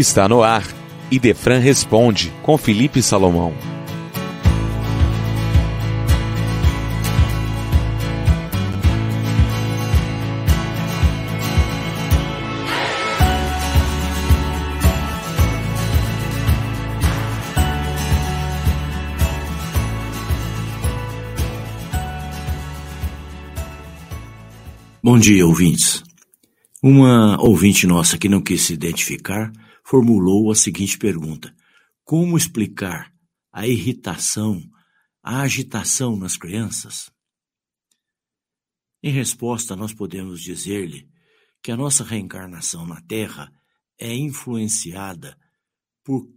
Está no ar. Idefran responde com Felipe Salomão. Bom dia, ouvintes. Uma ouvinte nossa que não quis se identificar formulou a seguinte pergunta: Como explicar a irritação, a agitação nas crianças? Em resposta, nós podemos dizer-lhe que a nossa reencarnação na Terra é influenciada por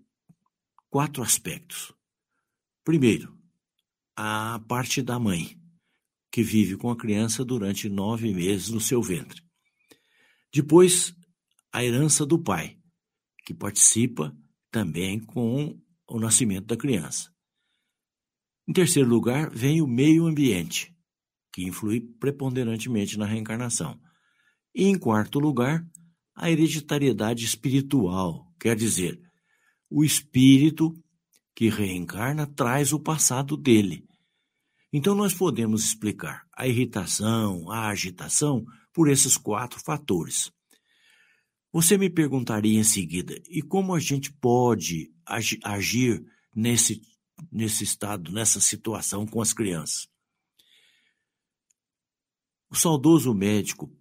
quatro aspectos. Primeiro, a parte da mãe, que vive com a criança durante nove meses no seu ventre. Depois, a herança do pai, que participa também com o nascimento da criança. Em terceiro lugar, vem o meio ambiente, que influi preponderantemente na reencarnação. E em quarto lugar, a hereditariedade espiritual, quer dizer, o espírito que reencarna traz o passado dele. Então, nós podemos explicar a irritação, a agitação por esses quatro fatores. Você me perguntaria em seguida, e como a gente pode agir nesse, nesse estado, nessa situação com as crianças? O saudoso médico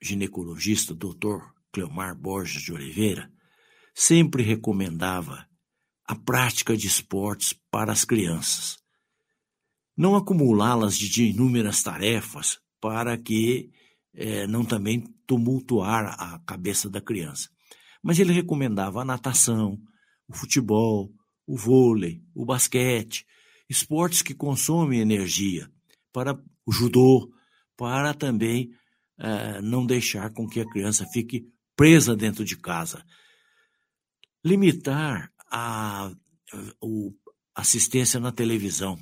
ginecologista Dr. Cleomar Borges de Oliveira sempre recomendava a prática de esportes para as crianças. Não acumulá-las de inúmeras tarefas para que é, não também tumultuar a cabeça da criança. Mas ele recomendava a natação, o futebol, o vôlei, o basquete, esportes que consomem energia, para o judô, para também é, não deixar com que a criança fique presa dentro de casa. Limitar a, a assistência na televisão,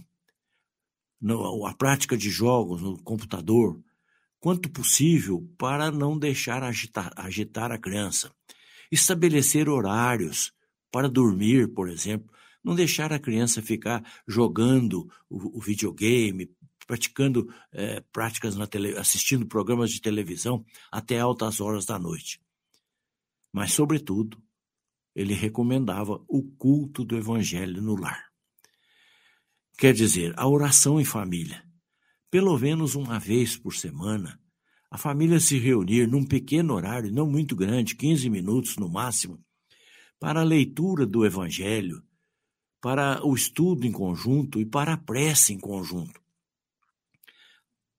no, a prática de jogos no computador, quanto possível para não deixar agitar, agitar a criança. Estabelecer horários para dormir, por exemplo. Não deixar a criança ficar jogando o, o videogame, praticando é, práticas na tele, assistindo programas de televisão até altas horas da noite. Mas, sobretudo, ele recomendava o culto do evangelho no lar. Quer dizer, a oração em família pelo menos uma vez por semana, a família se reunir num pequeno horário, não muito grande, 15 minutos no máximo, para a leitura do Evangelho, para o estudo em conjunto e para a prece em conjunto.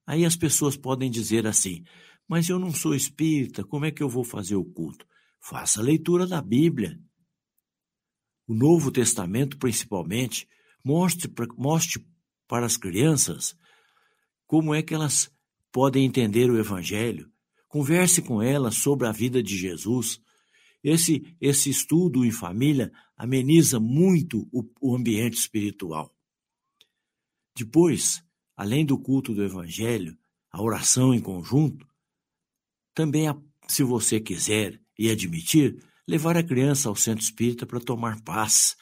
Aí as pessoas podem dizer assim: mas eu não sou espírita, como é que eu vou fazer o culto? Faça a leitura da Bíblia. O Novo Testamento, principalmente, mostre, mostre para as crianças como é que elas podem entender o Evangelho? Converse com elas sobre a vida de Jesus. Esse, esse estudo em família ameniza muito o, o ambiente espiritual. Depois, além do culto do Evangelho, a oração em conjunto, também, se você quiser e admitir, levar a criança ao centro espírita para tomar paz,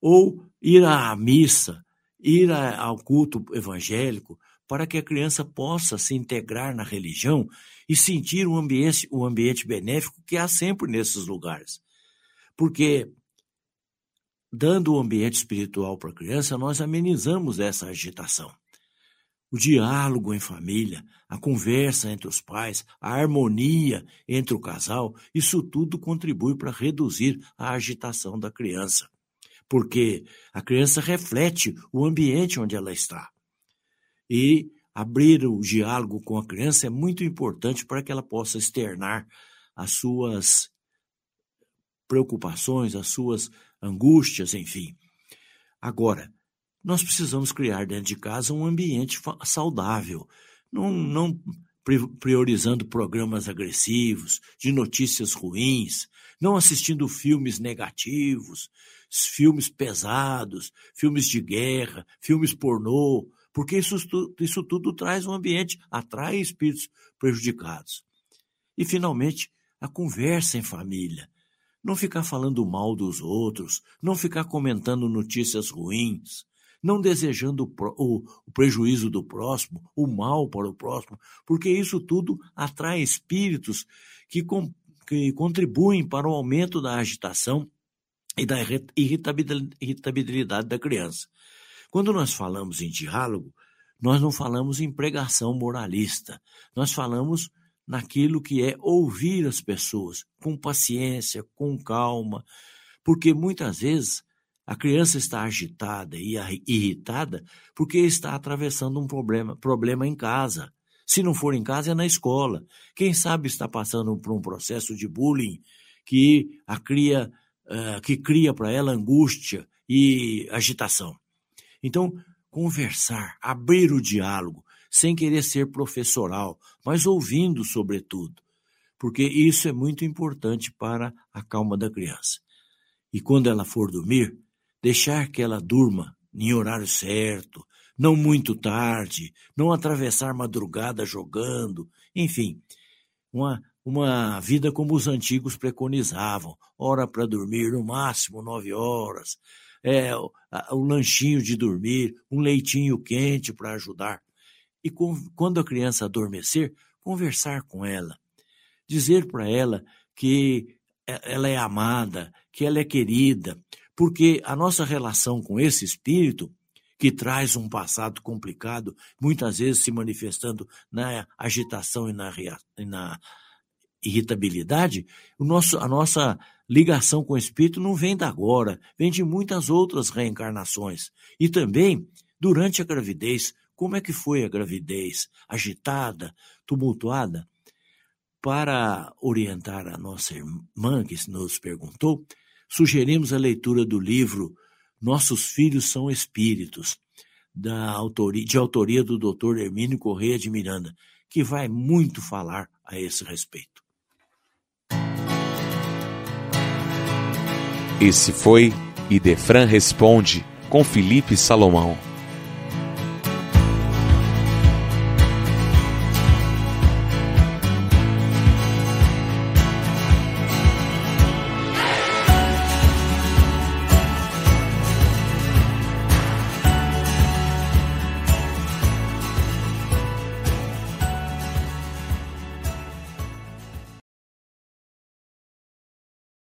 ou ir à missa, ir ao culto evangélico, para que a criança possa se integrar na religião e sentir o ambiente, ambiente benéfico que há sempre nesses lugares. Porque, dando o ambiente espiritual para a criança, nós amenizamos essa agitação. O diálogo em família, a conversa entre os pais, a harmonia entre o casal, isso tudo contribui para reduzir a agitação da criança. Porque a criança reflete o ambiente onde ela está. E abrir o diálogo com a criança é muito importante para que ela possa externar as suas preocupações, as suas angústias, enfim. Agora, nós precisamos criar dentro de casa um ambiente saudável, não, não priorizando programas agressivos, de notícias ruins, não assistindo filmes negativos, filmes pesados, filmes de guerra, filmes pornô, porque isso, isso tudo traz um ambiente, atrai espíritos prejudicados. E, finalmente, a conversa em família. não ficar falando mal dos outros, não ficar comentando notícias ruins, não desejando o, prejuízo do próximo, o mal para o próximo, porque isso tudo atrai espíritos que, que contribuem para o aumento da agitação e da irritabilidade da criança. Quando nós falamos em diálogo, nós não falamos em pregação moralista, nós falamos naquilo que é ouvir as pessoas com paciência, com calma, porque muitas vezes a criança está agitada e irritada porque está atravessando um problema, problema em casa. Se não for em casa, é na escola. Quem sabe está passando por um processo de bullying que a cria, uh, que cria para ela angústia e agitação. Então, conversar, abrir o diálogo, sem querer ser professoral, mas ouvindo sobretudo, porque isso é muito importante para a calma da criança. E quando ela for dormir, deixar que ela durma em horário certo, não muito tarde, não atravessar madrugada jogando, enfim, uma, uma vida como os antigos preconizavam, hora para dormir no máximo nove horas, é, o lanchinho de dormir, um leitinho quente para ajudar. E com, quando a criança adormecer, conversar com ela, dizer para ela que ela é amada, que ela é querida, porque a nossa relação com esse espírito, que traz um passado complicado, muitas vezes se manifestando na agitação e na, e na irritabilidade, o nosso, a nossa ligação com o espírito não vem da agora, vem de muitas outras reencarnações. E também durante a gravidez, como é que foi a gravidez? Agitada, tumultuada? Para orientar a nossa irmã que nos perguntou, sugerimos a leitura do livro Nossos Filhos São Espíritos, da autoria, de autoria do Dr. Hermínio Correia de Miranda, que vai muito falar a esse respeito. Esse foi Idefran Responde, com Felipe Salomão.